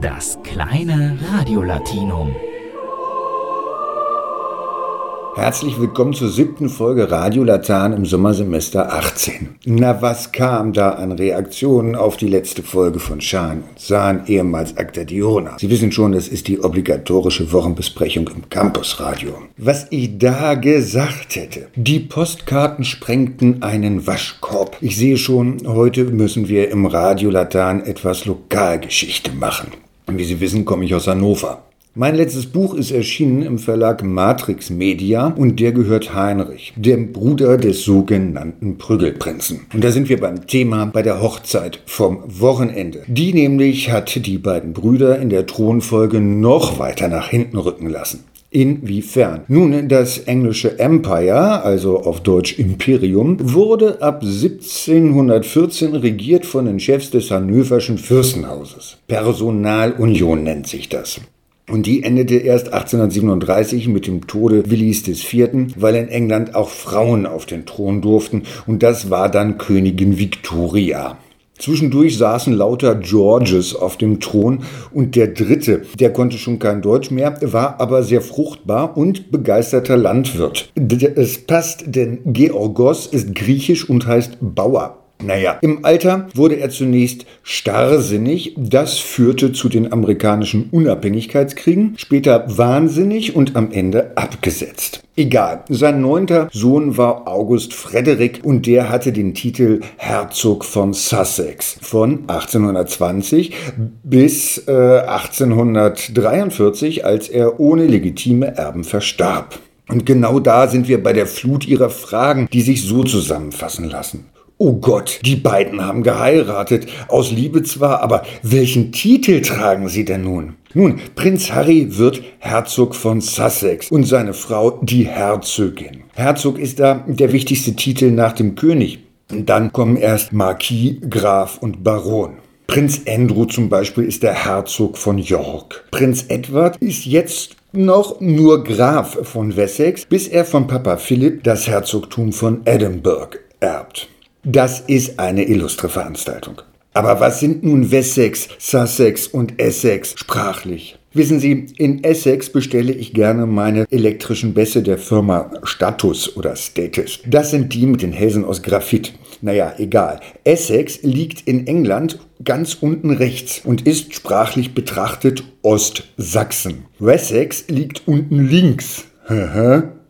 Das kleine Radiolatinum. Herzlich willkommen zur siebten Folge Radio Latan im Sommersemester 18. Na, was kam da an Reaktionen auf die letzte Folge von Schan und Sahn, ehemals Acta Diona? Sie wissen schon, das ist die obligatorische Wochenbesprechung im Campusradio. Was ich da gesagt hätte. Die Postkarten sprengten einen Waschkorb. Ich sehe schon, heute müssen wir im Radio Latan etwas Lokalgeschichte machen. Wie Sie wissen, komme ich aus Hannover. Mein letztes Buch ist erschienen im Verlag Matrix Media und der gehört Heinrich, dem Bruder des sogenannten Prügelprinzen. Und da sind wir beim Thema bei der Hochzeit vom Wochenende. Die nämlich hat die beiden Brüder in der Thronfolge noch weiter nach hinten rücken lassen. Inwiefern? Nun, das englische Empire, also auf Deutsch Imperium, wurde ab 1714 regiert von den Chefs des hannoverschen Fürstenhauses. Personalunion nennt sich das. Und die endete erst 1837 mit dem Tode Willis IV., weil in England auch Frauen auf den Thron durften und das war dann Königin Victoria. Zwischendurch saßen lauter Georges auf dem Thron und der dritte, der konnte schon kein Deutsch mehr, war aber sehr fruchtbar und begeisterter Landwirt. Es passt, denn Georgos ist griechisch und heißt Bauer. Naja, im Alter wurde er zunächst starrsinnig, das führte zu den amerikanischen Unabhängigkeitskriegen, später wahnsinnig und am Ende abgesetzt. Egal, sein neunter Sohn war August Frederick und der hatte den Titel Herzog von Sussex von 1820 bis äh, 1843, als er ohne legitime Erben verstarb. Und genau da sind wir bei der Flut ihrer Fragen, die sich so zusammenfassen lassen. Oh Gott, die beiden haben geheiratet, aus Liebe zwar, aber welchen Titel tragen sie denn nun? Nun, Prinz Harry wird Herzog von Sussex und seine Frau die Herzogin. Herzog ist da der wichtigste Titel nach dem König. Dann kommen erst Marquis, Graf und Baron. Prinz Andrew zum Beispiel ist der Herzog von York. Prinz Edward ist jetzt noch nur Graf von Wessex, bis er von Papa Philipp das Herzogtum von Edinburgh erbt. Das ist eine illustre Veranstaltung. Aber was sind nun Wessex, Sussex und Essex sprachlich? Wissen Sie, in Essex bestelle ich gerne meine elektrischen Bässe der Firma Status oder Status. Das sind die mit den Hälsen aus Graphit. Naja, egal. Essex liegt in England ganz unten rechts und ist sprachlich betrachtet Ostsachsen. Wessex liegt unten links.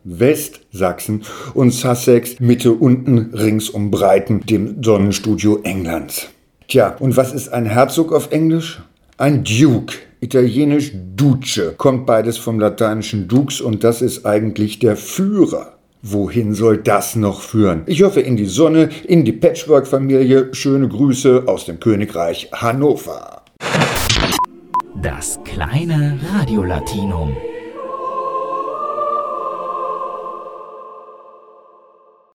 Westsachsen und Sussex Mitte unten rings um Breiten, dem Sonnenstudio Englands. Tja, und was ist ein Herzog auf Englisch? Ein Duke, italienisch Duce, kommt beides vom lateinischen Dux und das ist eigentlich der Führer. Wohin soll das noch führen? Ich hoffe in die Sonne, in die Patchwork-Familie. Schöne Grüße aus dem Königreich Hannover. Das kleine Radiolatinum.